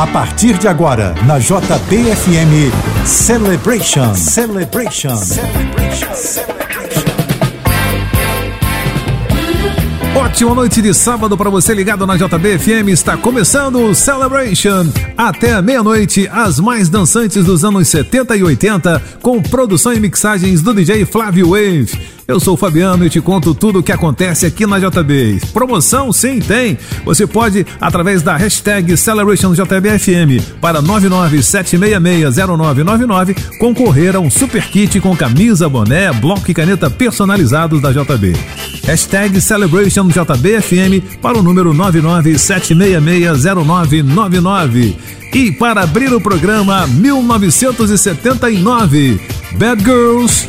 A partir de agora, na JBFM Celebration. Celebration. Celebration. Celebration. Ótima noite de sábado para você ligado na JBFM. Está começando o Celebration. Até a meia-noite, as mais dançantes dos anos 70 e 80, com produção e mixagens do DJ Flávio Wave. Eu sou o Fabiano e te conto tudo o que acontece aqui na JB. Promoção sim tem. Você pode, através da hashtag CelebrationJBFM para 997660999, concorrer a um super kit com camisa, boné, bloco e caneta personalizados da JB. Hashtag CelebrationJBFM para o número 997660999. E para abrir o programa 1979, Bad Girls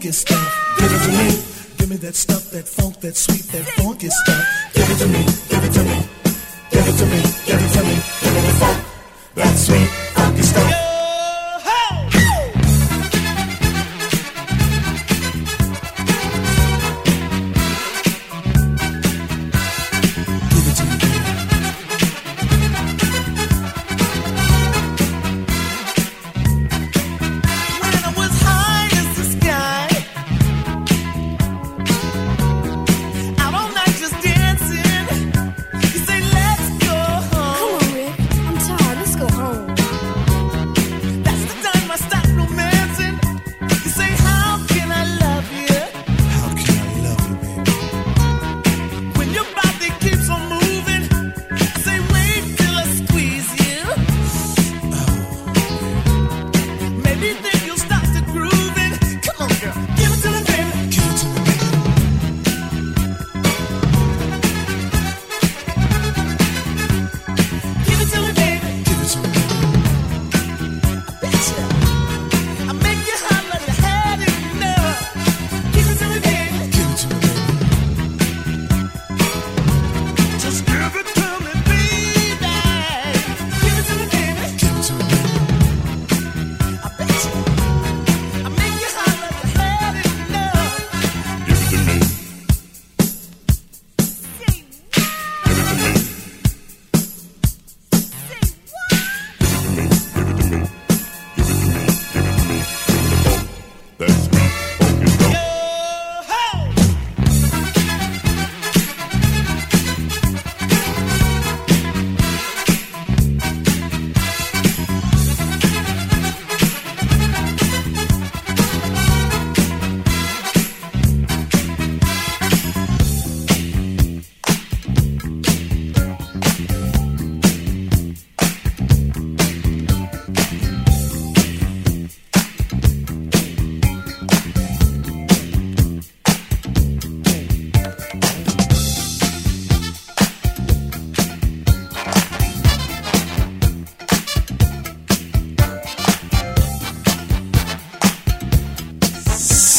That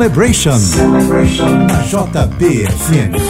Celebration, Celebration. na JBFM.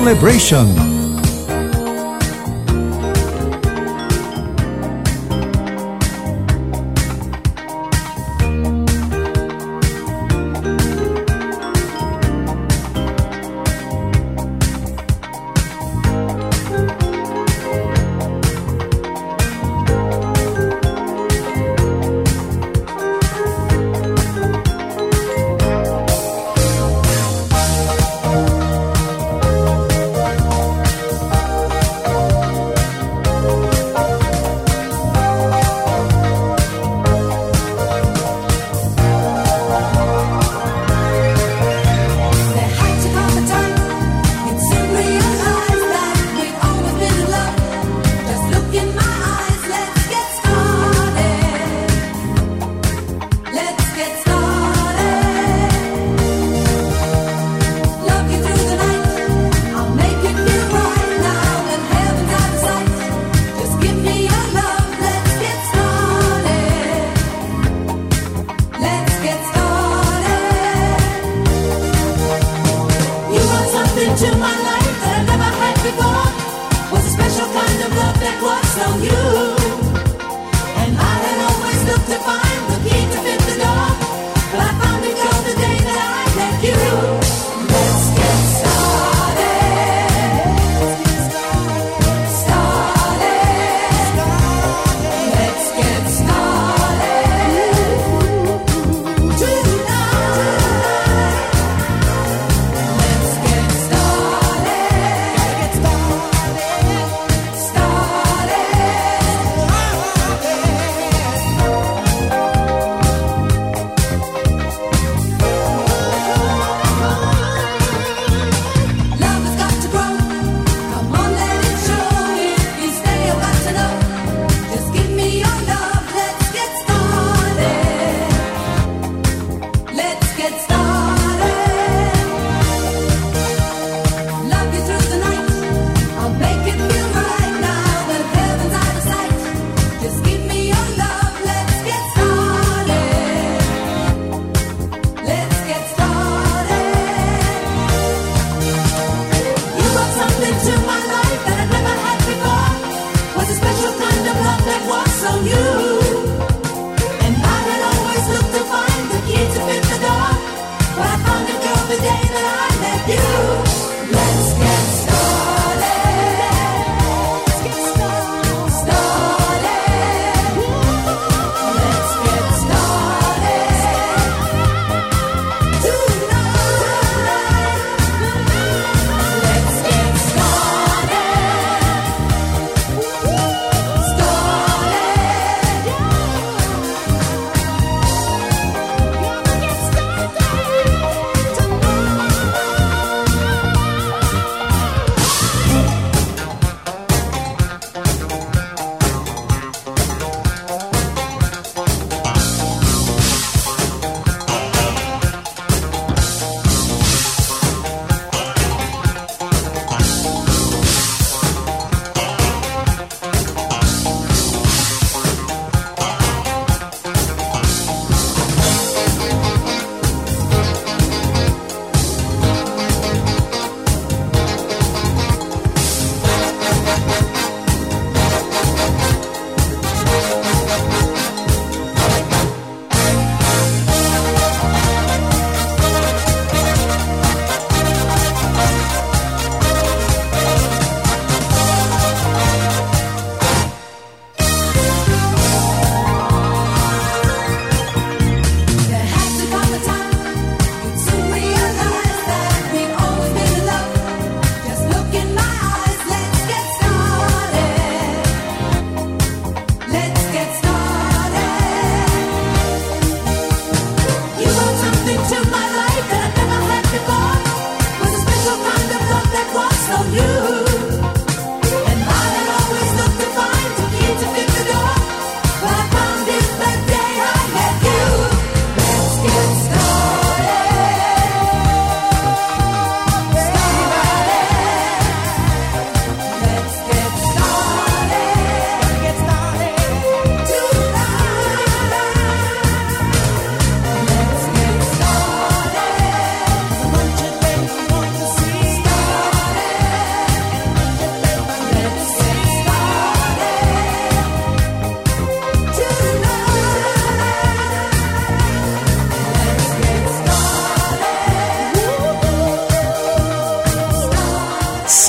Celebration.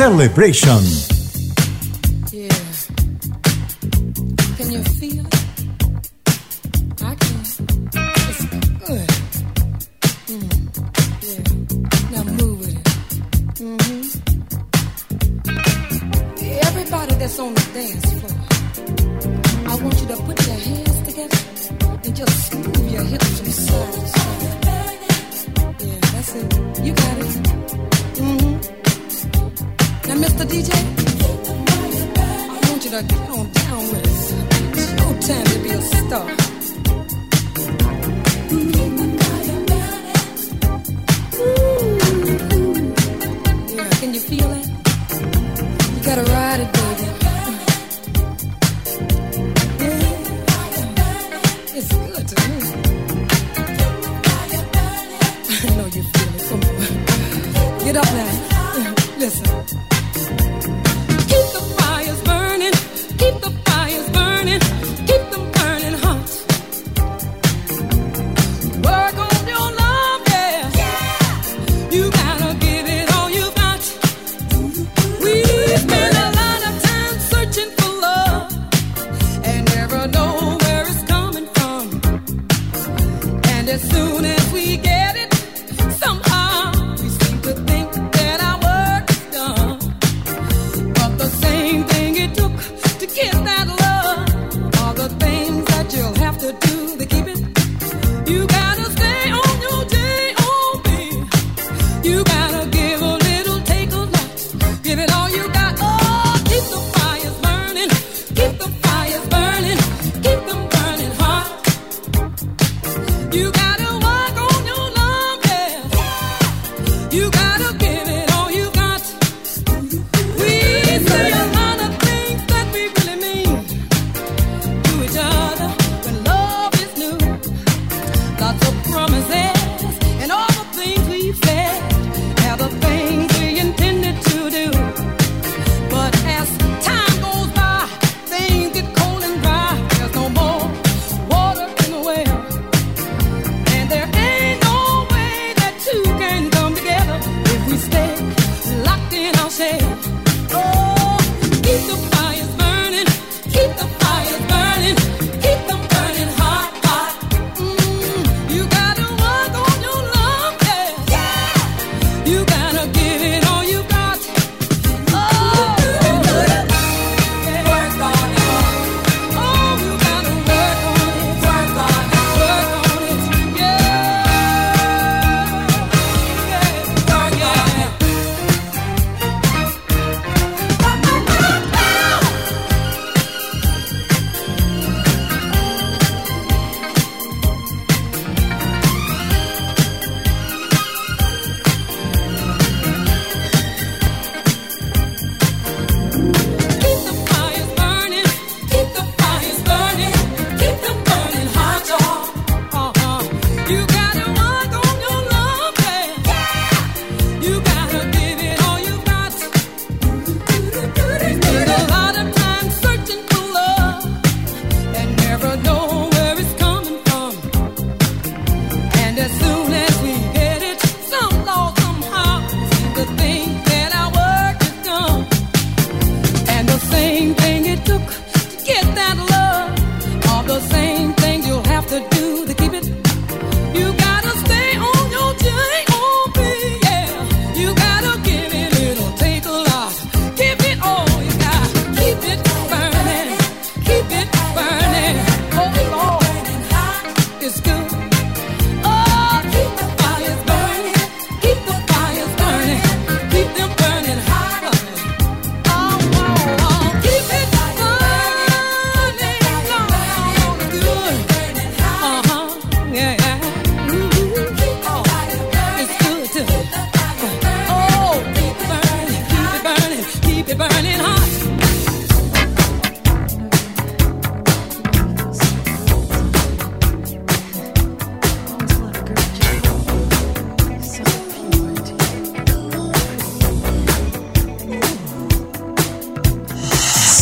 Celebration.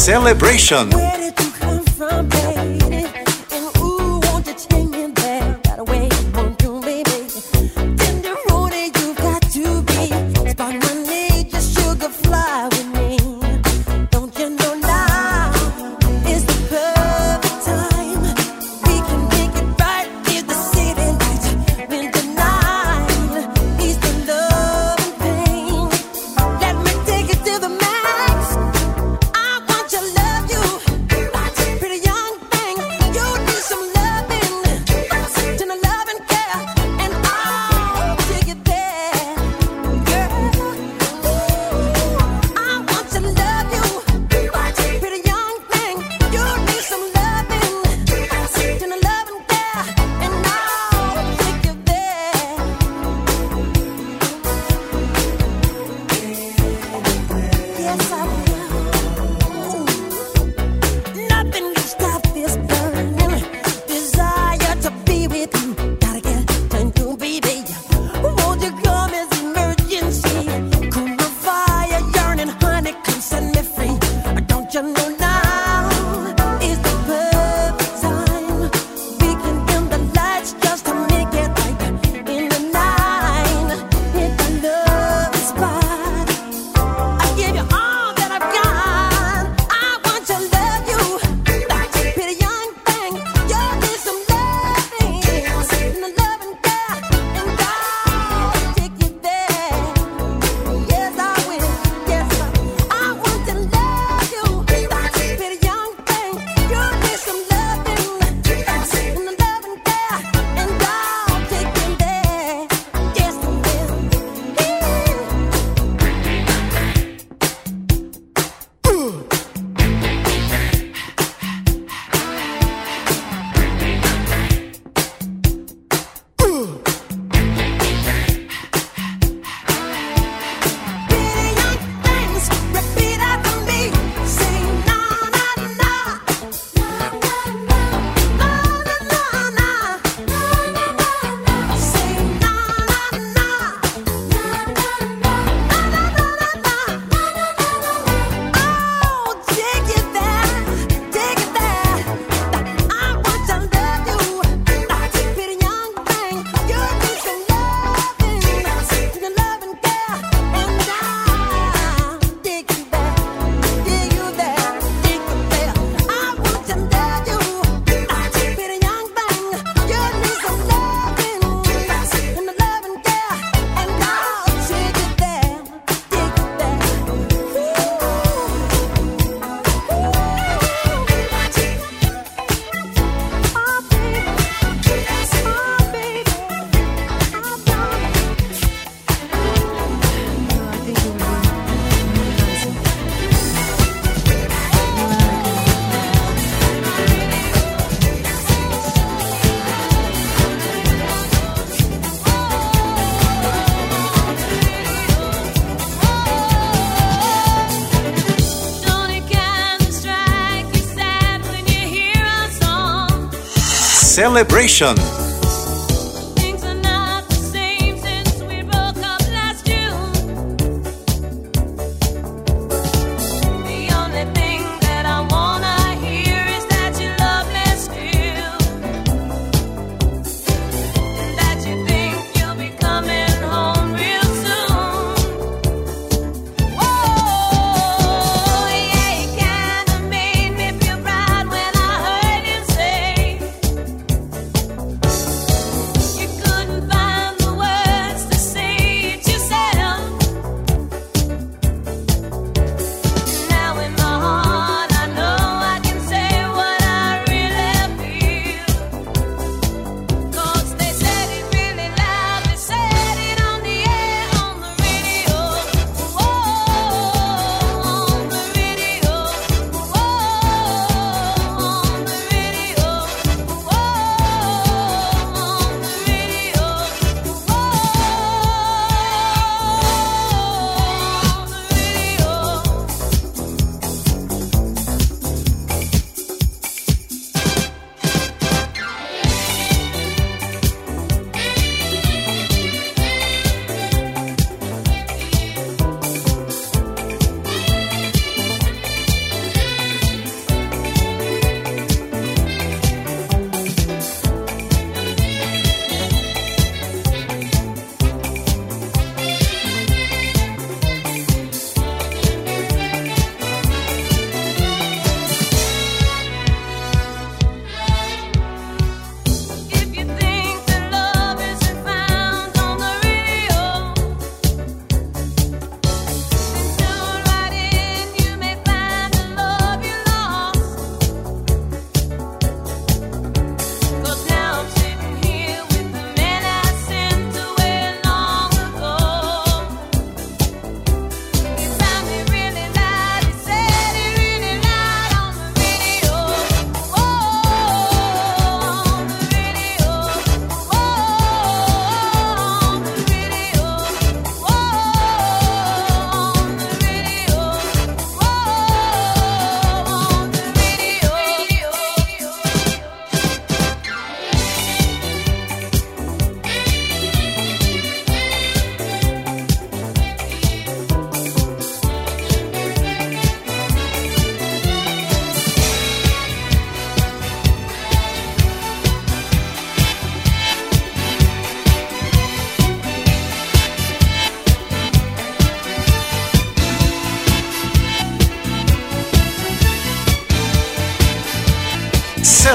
Celebration. Celebration.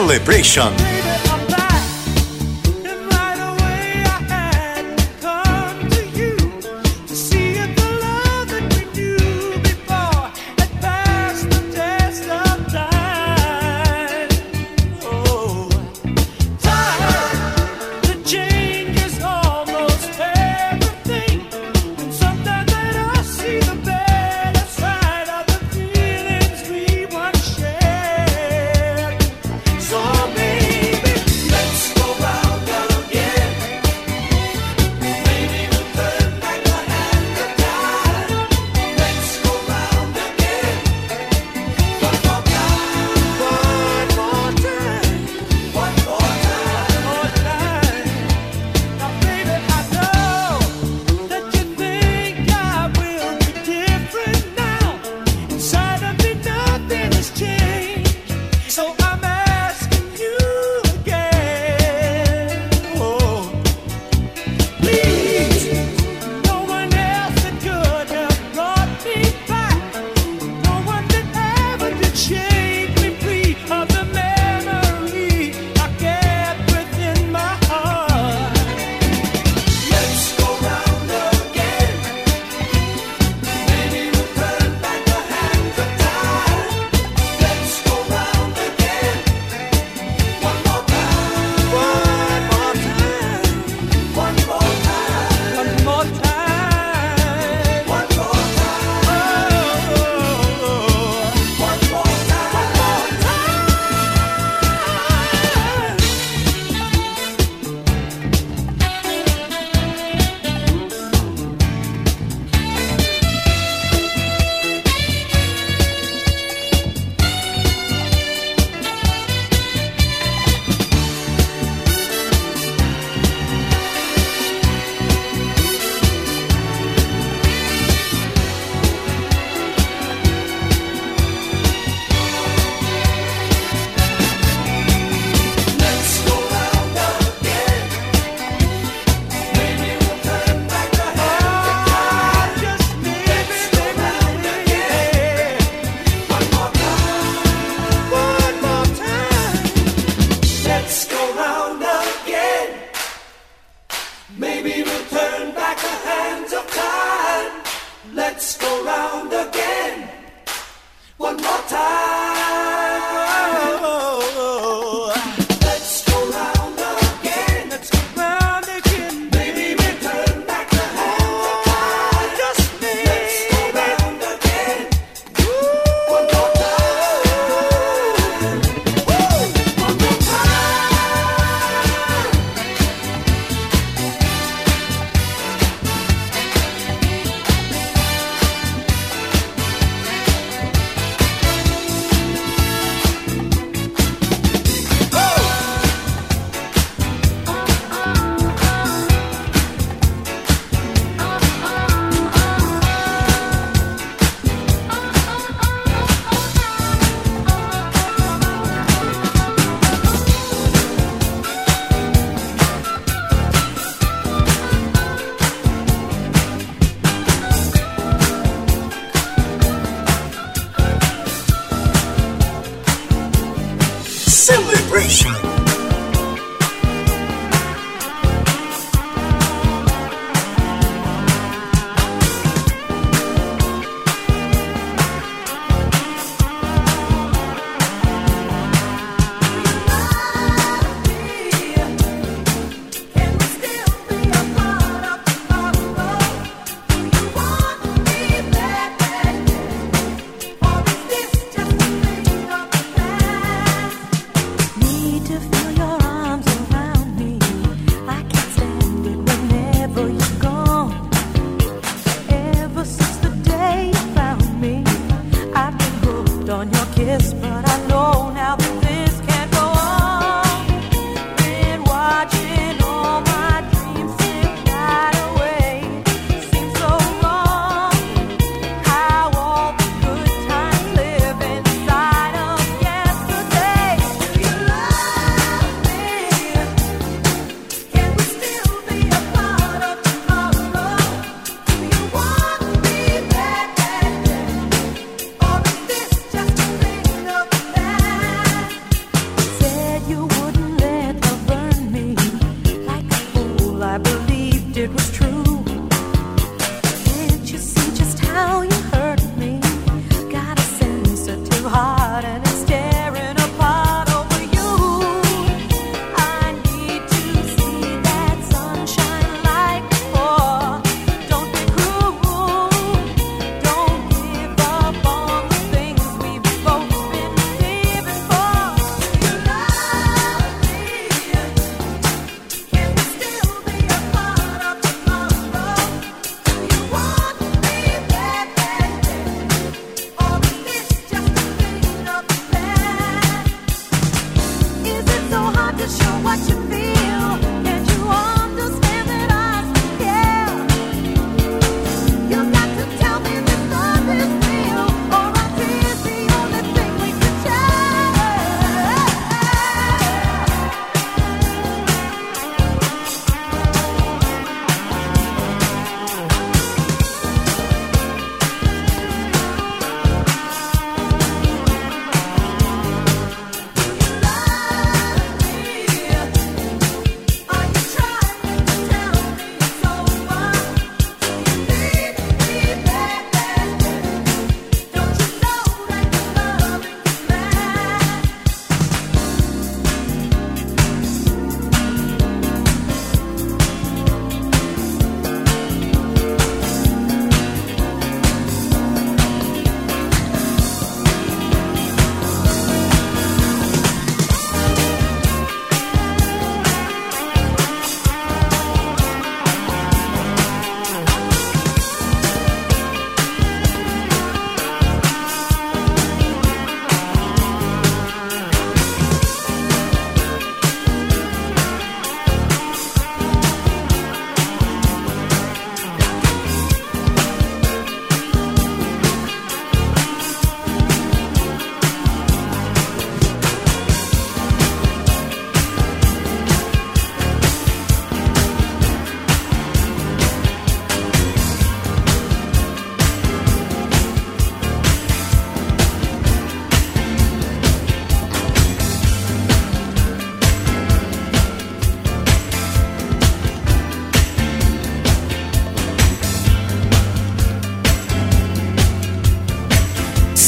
Celebration.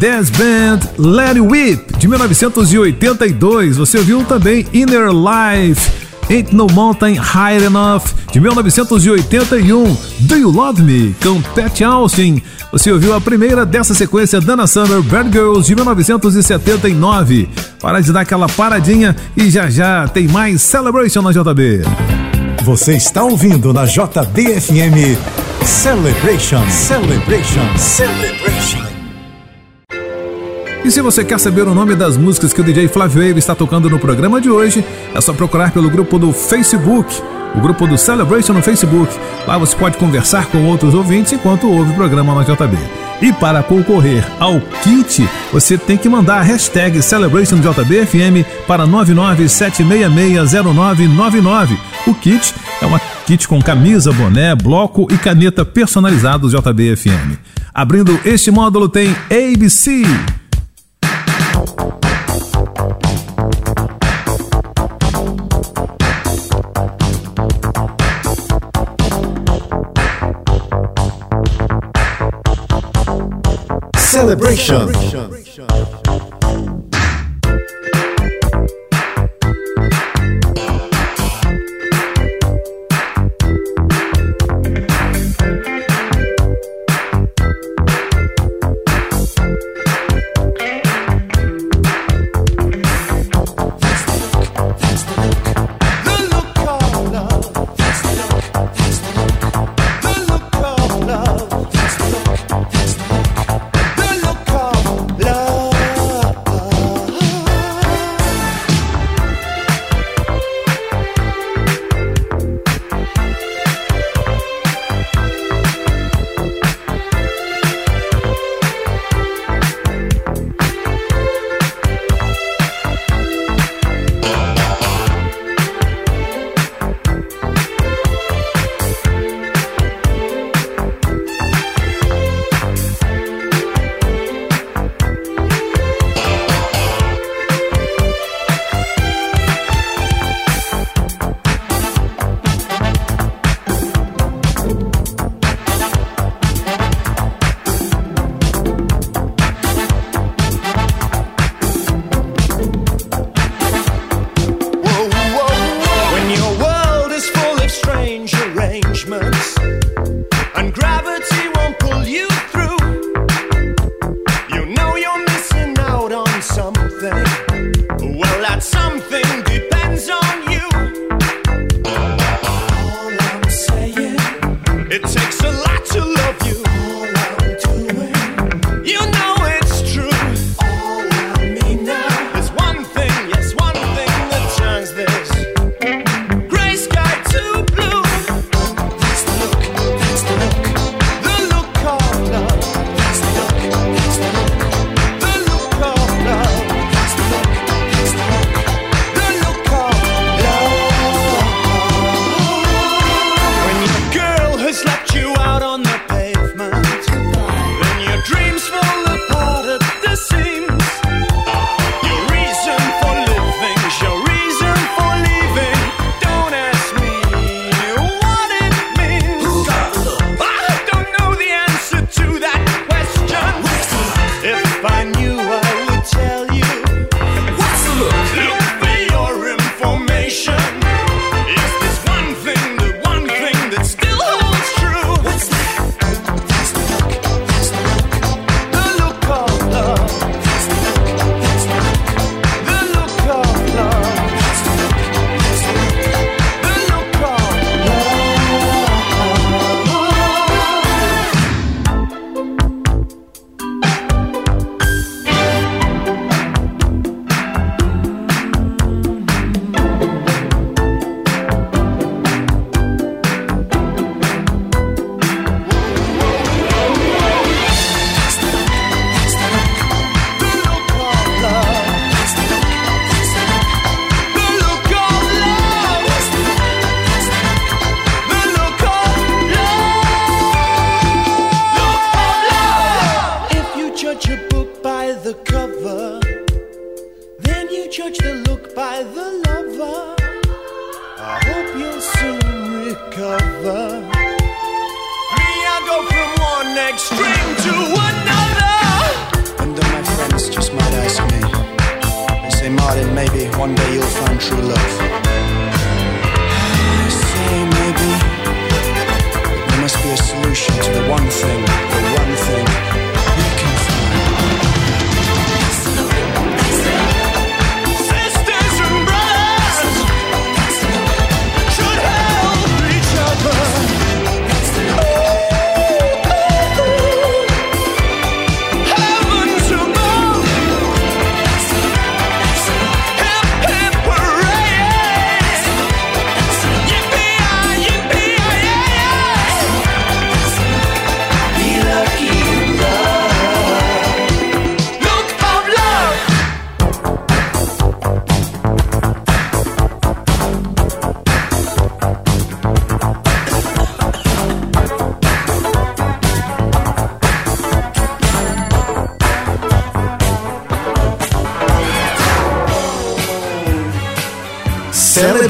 Dance Band Let It Whip, de 1982. Você ouviu também Inner Life, Ain't No Mountain High Enough, de 1981. Do You Love Me, com Pat Austin. Você ouviu a primeira dessa sequência, Dana Summer, Bad Girls, de 1979. Para de dar aquela paradinha e já já tem mais Celebration na JB. Você está ouvindo na JBFM Celebration, Celebration, Celebration. E se você quer saber o nome das músicas que o DJ Flávio Wave está tocando no programa de hoje, é só procurar pelo grupo do Facebook, o grupo do Celebration no Facebook. Lá você pode conversar com outros ouvintes enquanto ouve o programa na JB. E para concorrer ao kit, você tem que mandar a hashtag CelebrationJBFM para 997660999. O kit é uma kit com camisa, boné, bloco e caneta personalizados JBFM. Abrindo este módulo tem ABC. Celebration. The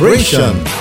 Celebration.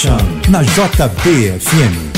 Celebration na JBFM.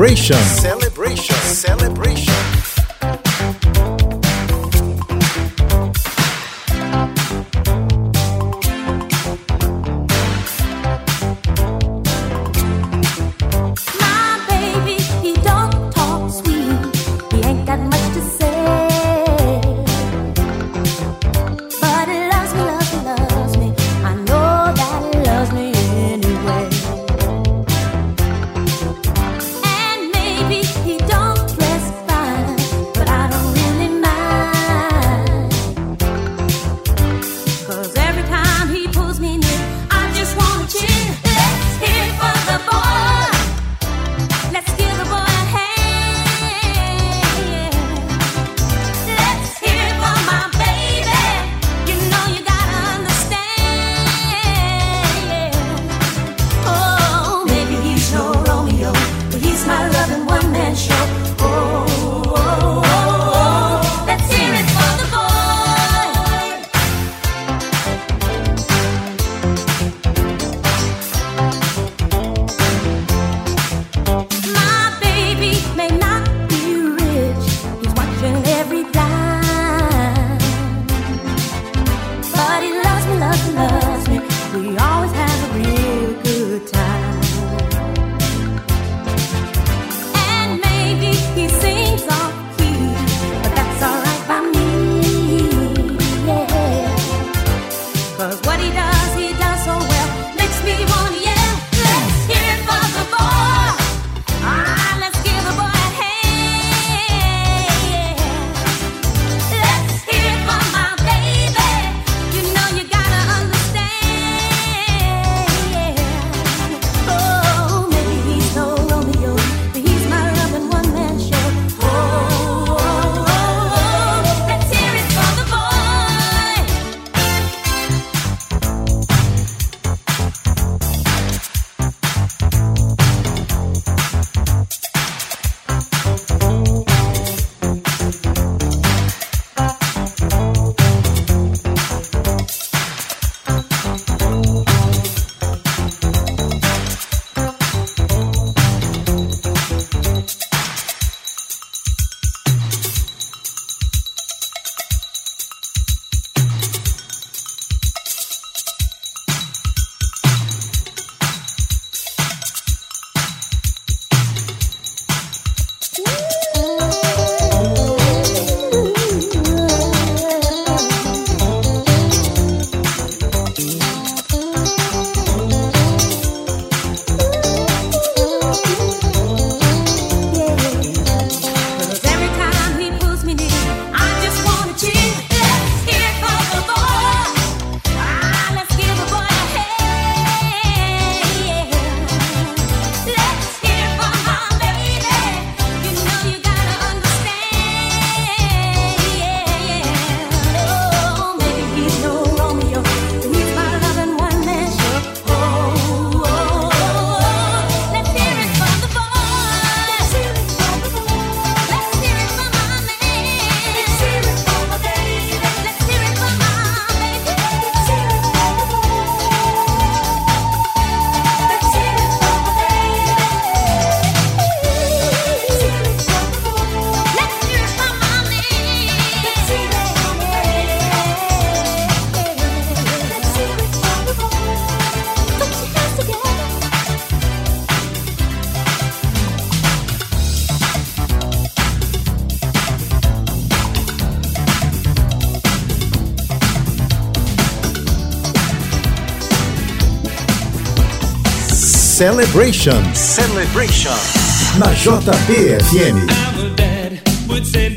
Celebration. Celebration. Celebration. Na JBFM. Our dad would send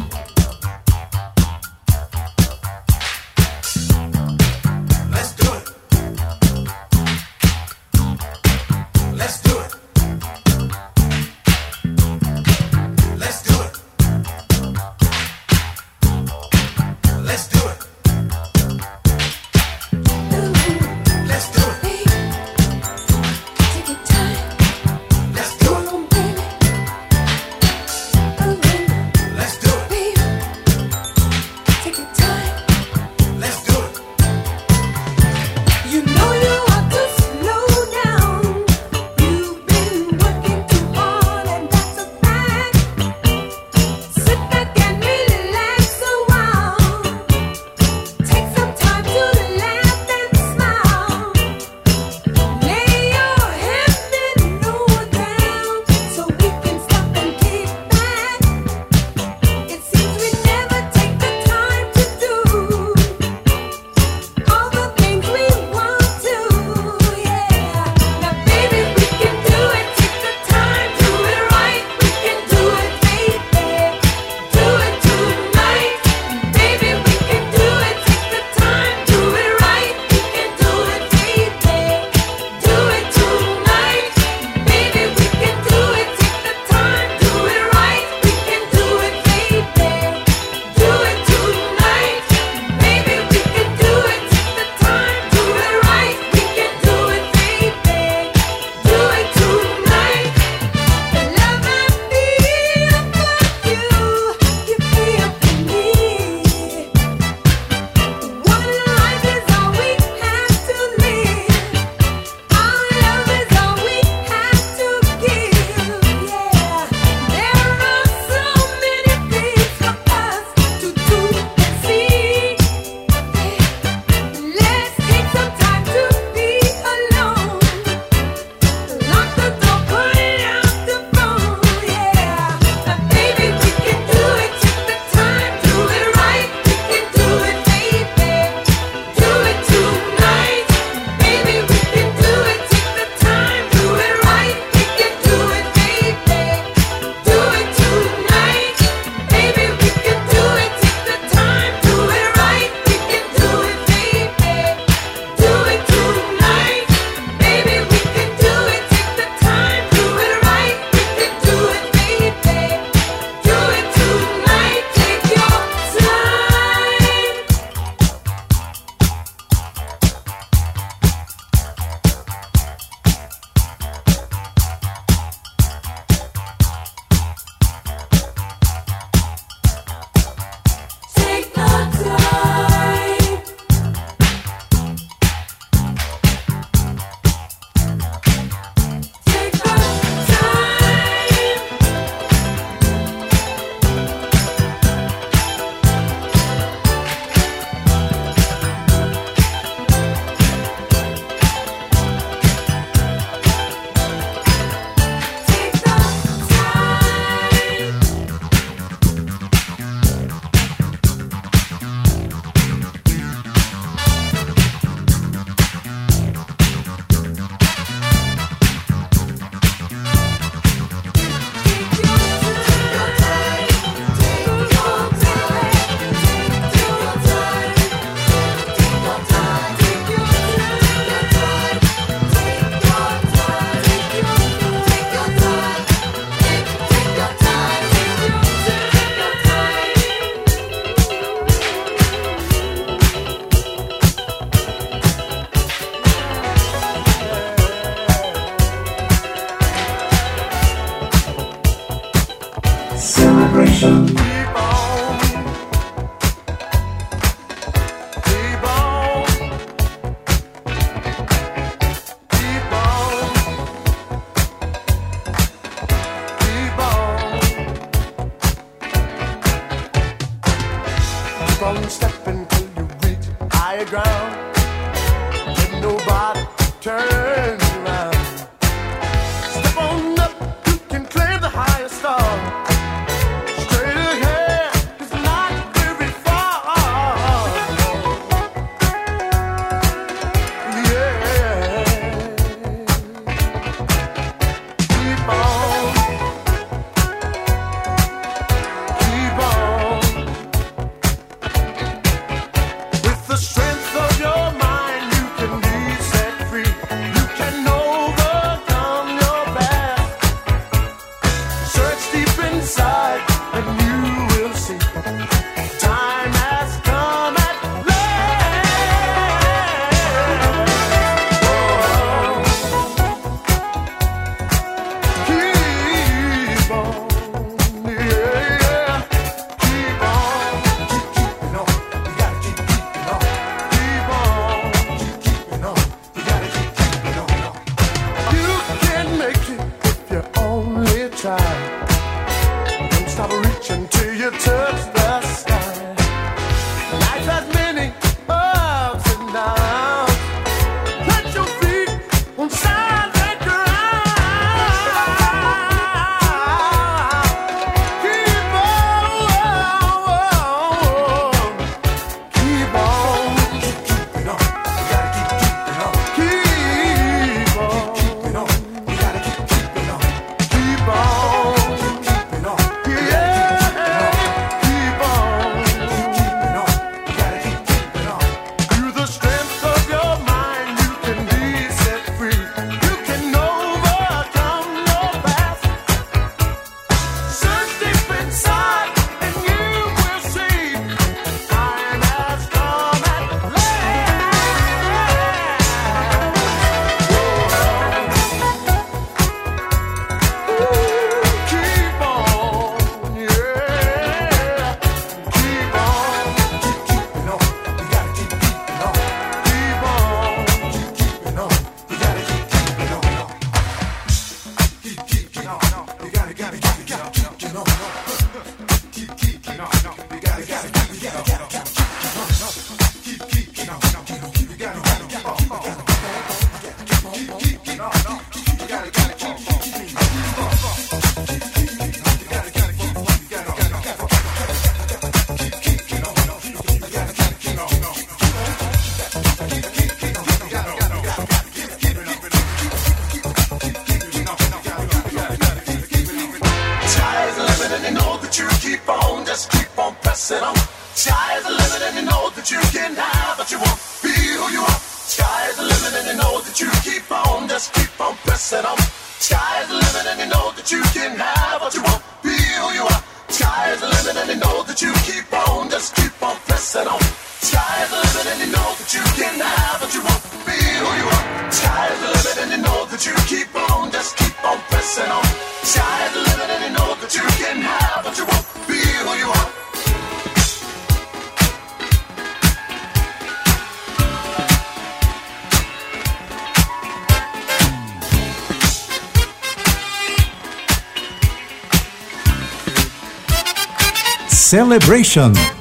Celebration.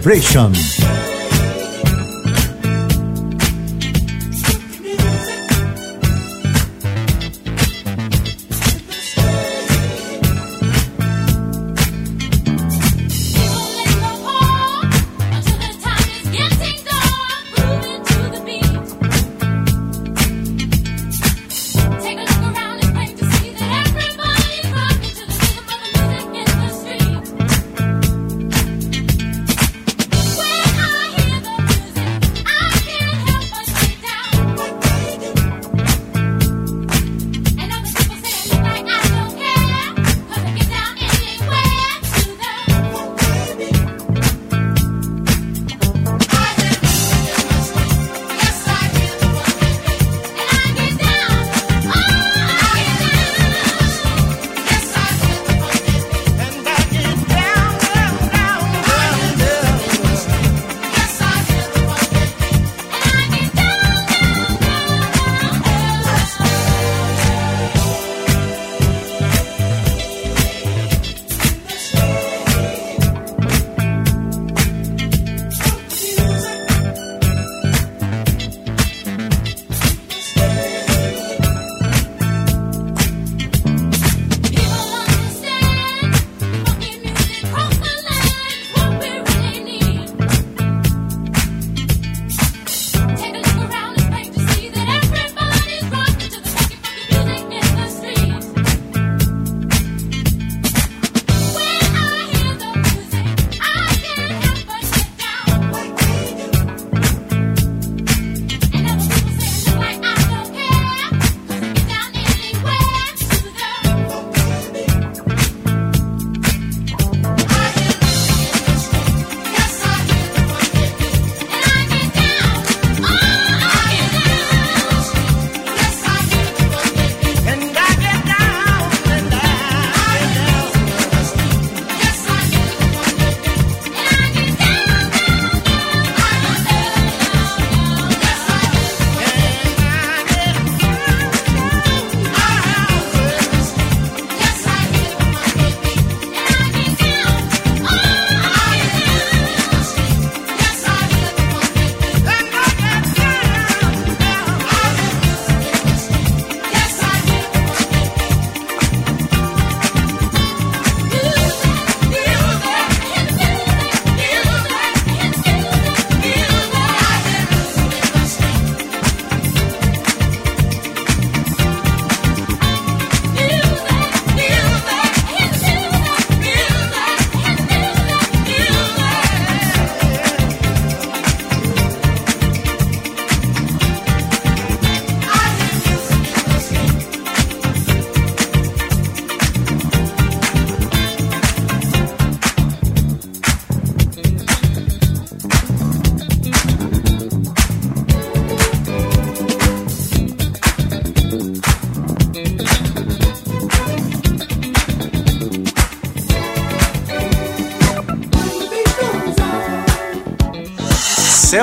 Celebration.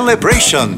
Celebration.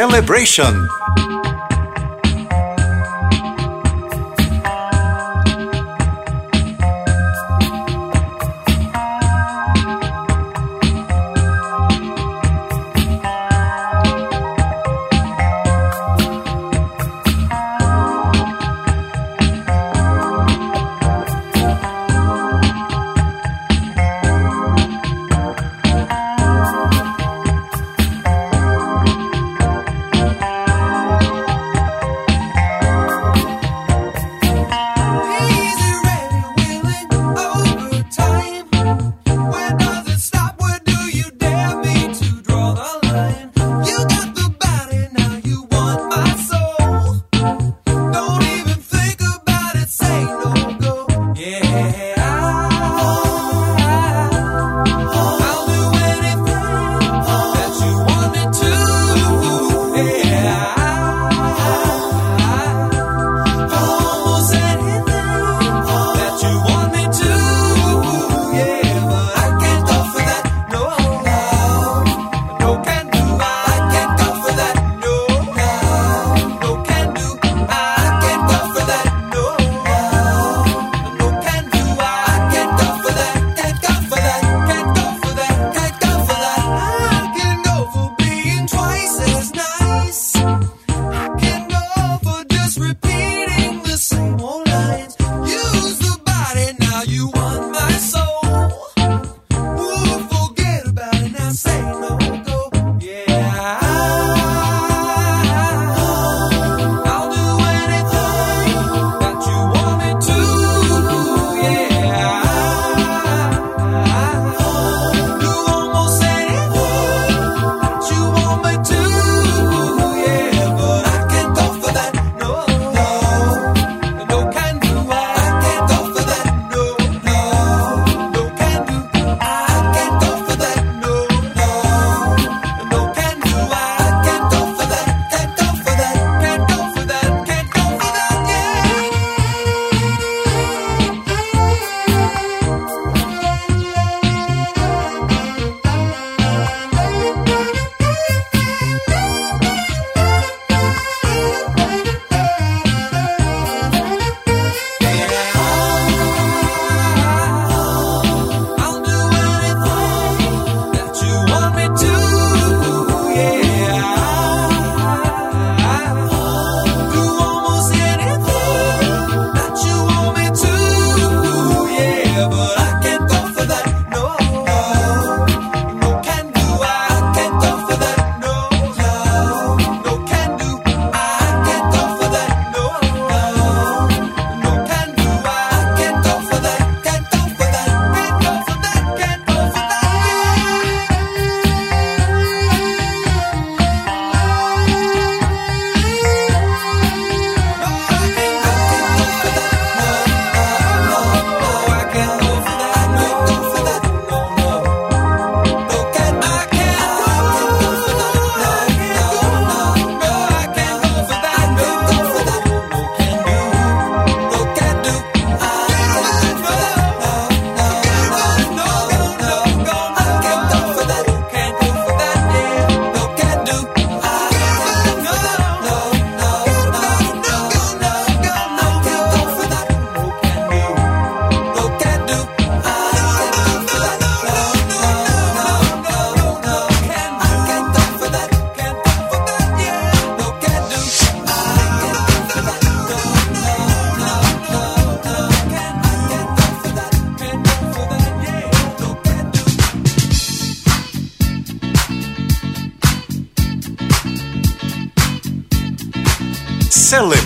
Celebration.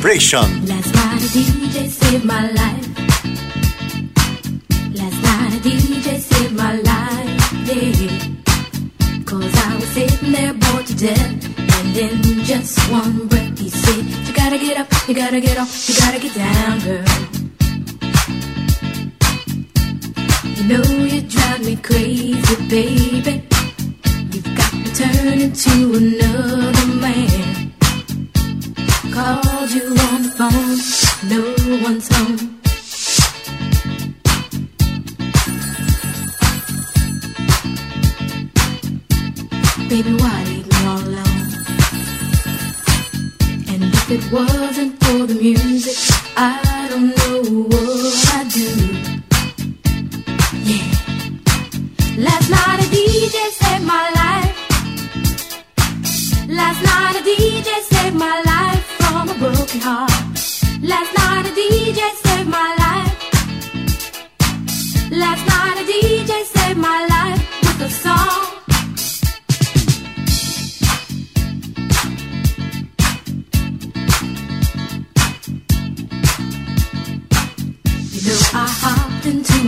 Celebration.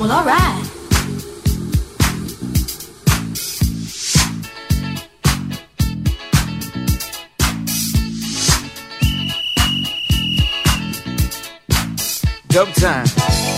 Well, alright. Dub time.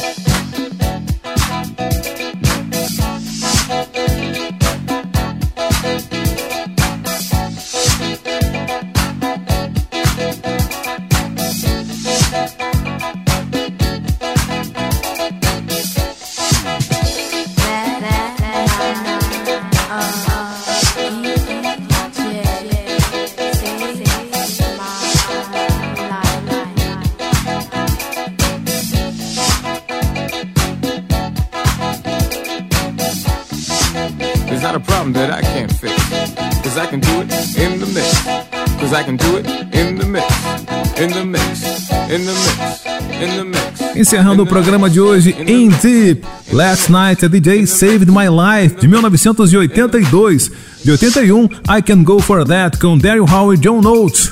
Encerrando o programa de hoje em Deep. Last Night a DJ Saved My Life de 1982. De 81, I Can Go For That com Daryl Howard e John Notes.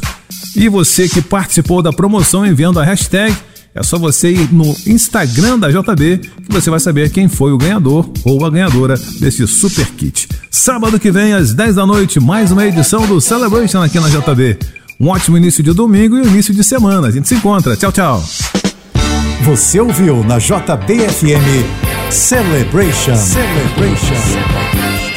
E você que participou da promoção enviando a hashtag, é só você ir no Instagram da JB que você vai saber quem foi o ganhador ou a ganhadora desse super kit. Sábado que vem, às 10 da noite, mais uma edição do Celebration aqui na JB. Um ótimo início de domingo e início de semana. A gente se encontra. Tchau, tchau. Você ouviu na JBFM Celebration. Celebration.